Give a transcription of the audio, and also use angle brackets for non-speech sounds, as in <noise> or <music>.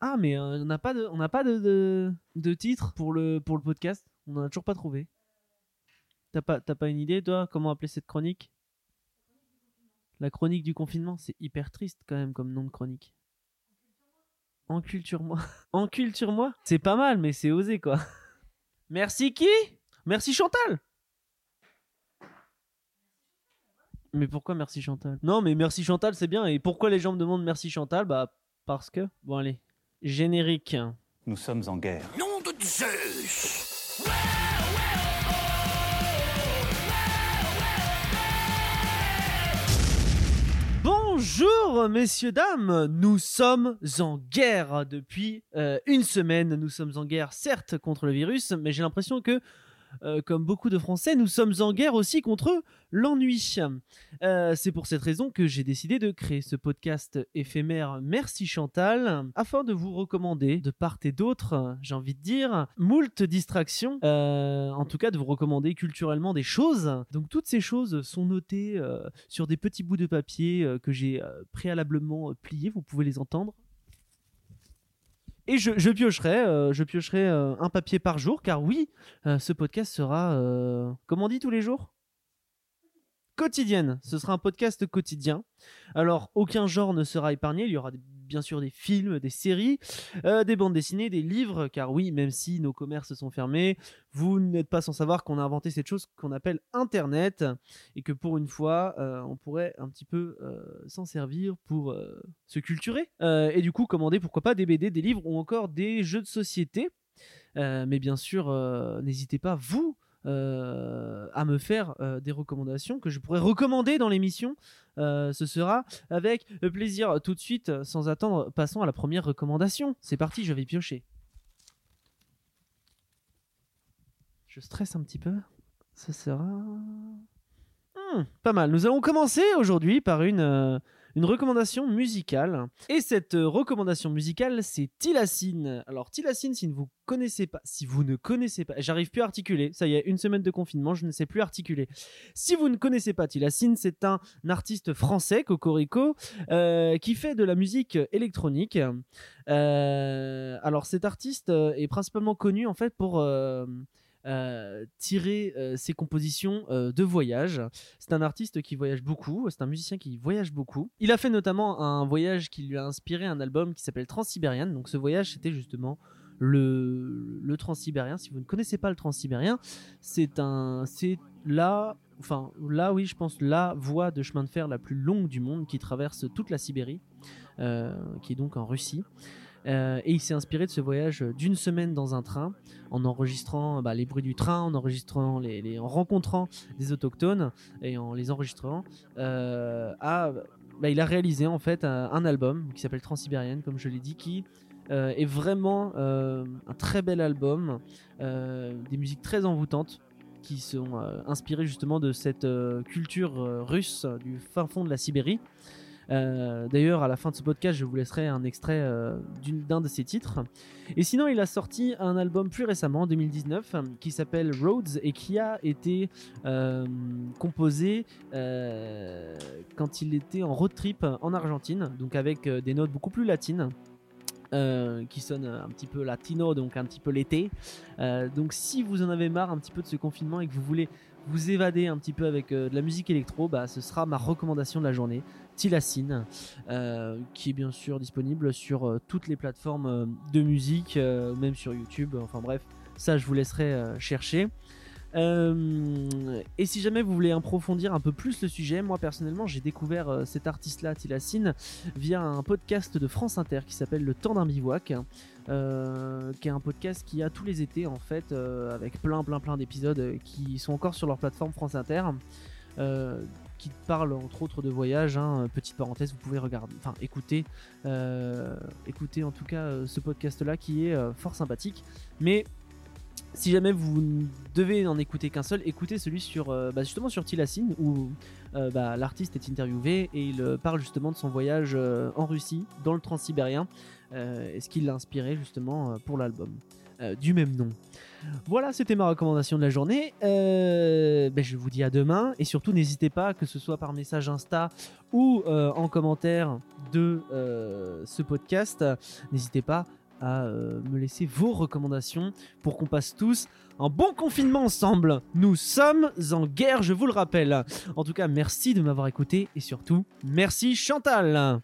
Ah, mais euh, on n'a pas de, titre pour le, podcast. On n'en a toujours pas trouvé. T'as pas, une idée, toi, comment appeler cette chronique? La chronique du confinement, c'est hyper triste quand même comme nom de chronique. Enculture-moi. <laughs> Enculture-moi? C'est pas mal, mais c'est osé quoi. <laughs> Merci qui? Merci Chantal Mais pourquoi merci Chantal? Non, mais merci Chantal, c'est bien. Et pourquoi les gens me demandent merci Chantal? Bah, parce que. Bon, allez. Générique. Nous sommes en guerre. Nom de Zeus Bonjour messieurs dames, nous sommes en guerre depuis euh, une semaine. Nous sommes en guerre certes contre le virus, mais j'ai l'impression que euh, comme beaucoup de Français, nous sommes en guerre aussi contre l'ennui. Euh, c'est pour cette raison que j'ai décidé de créer ce podcast éphémère Merci Chantal, afin de vous recommander de part et d'autre, j'ai envie de dire, moult distractions, euh, en tout cas de vous recommander culturellement des choses. Donc toutes ces choses sont notées sur des petits bouts de papier que j'ai préalablement pliés, vous pouvez les entendre. Et je, piocherai, euh, je piocherai euh, un papier par jour, car oui, euh, ce podcast sera, euh, comment on dit tous les jours Quotidienne. Ce sera un podcast quotidien. Alors, aucun genre ne sera épargné. Il y aura des- bien sûr des films, des séries, euh, des bandes dessinées, des livres, car oui, même si nos commerces sont fermés, vous n'êtes pas sans savoir qu'on a inventé cette chose qu'on appelle Internet, et que pour une fois, euh, on pourrait un petit peu euh, s'en servir pour se culturer. Et du coup, commander pourquoi pas des BD, des livres ou encore des jeux de société. Mais bien sûr, n'hésitez pas, vous, euh, à me faire euh, des recommandations que je pourrais recommander dans l'émission. Euh, ce sera avec plaisir. Tout de suite, sans attendre, passons à la première recommandation. C'est parti, je vais piocher. Je stresse un petit peu. Ce sera... Hmm, pas mal. Nous allons commencer aujourd'hui par une, une recommandation musicale. Et cette euh, recommandation musicale, c'est Tilacine. Alors Tilacine, si vous connaissez pas, si vous ne connaissez pas, j'arrive plus à articuler. Ça y est, une semaine de confinement, je ne sais plus articuler. Si vous ne connaissez pas Tilacine, c'est un artiste français, Cocorico, euh, qui fait de la musique électronique. Euh, alors cet artiste est principalement connu en fait pour euh, tirer euh, ses compositions euh, de voyage. C'est un artiste qui voyage beaucoup, c'est un musicien qui voyage beaucoup. Il a fait notamment un voyage qui lui a inspiré un album qui s'appelle Transsibérien. Donc ce voyage, c'était justement le, le Transsibérien. Si vous ne connaissez pas le Transsibérien, c'est un, c'est là, enfin là oui, je pense la voie de chemin de fer la plus longue du monde qui traverse toute la Sibérie, qui est donc en Russie. Euh, et il s'est inspiré de ce voyage d'une semaine dans un train, en enregistrant bah, les bruits du train, en enregistrant les, en rencontrant des autochtones et en les enregistrant. Euh, bah, il a réalisé en fait un, album qui s'appelle Transsibérienne, comme je l'ai dit, qui euh, est vraiment euh, un très bel album, des musiques très envoûtantes qui sont inspirées justement de cette culture russe du fin fond de la Sibérie. Euh, D'ailleurs, à la fin de ce podcast, je vous laisserai un extrait euh, d'un de ses titres. Et sinon, il a sorti un album plus récemment, en 2019, euh, qui s'appelle Roads et qui a été euh, composé quand il était en road trip en Argentine, donc avec des notes beaucoup plus latines. qui sonnent un petit peu latino, donc un petit peu l'été. Donc si vous en avez marre un petit peu de ce confinement et que vous voulez vous évader un petit peu avec euh, de la musique électro, bah, ce sera ma recommandation de la journée. Tilacine, euh, qui est bien sûr disponible sur euh, toutes les plateformes de musique, même sur YouTube. Enfin bref, ça je vous laisserai chercher. Euh, et si jamais vous voulez approfondir un peu plus le sujet, moi personnellement j'ai découvert euh, cet artiste-là, Tilacine, via un podcast de France Inter qui s'appelle Le Temps d'un bivouac, euh, qui est un podcast qui a tous les étés en fait, avec plein plein plein d'épisodes qui sont encore sur leur plateforme France Inter. Qui parle entre autres de voyage. Hein. Petite parenthèse, vous pouvez regarder, enfin écouter, écouter en tout cas ce podcast-là qui est fort sympathique. Mais si jamais vous devez en écouter qu'un seul, écoutez celui sur euh, bah, justement sur où euh, bah, l'artiste est interviewé et il euh, parle justement de son voyage euh, en Russie dans le transsibérien et ce qui l'a inspiré justement pour l'album. du même nom. Voilà, c'était ma recommandation de la journée. Ben, je vous dis à demain et surtout n'hésitez pas, que ce soit par message Insta ou en commentaire de ce podcast, n'hésitez pas à euh, me laisser vos recommandations pour qu'on passe tous un bon confinement ensemble. Nous sommes en guerre, je vous le rappelle. En tout cas, merci de m'avoir écouté et surtout, merci Chantal.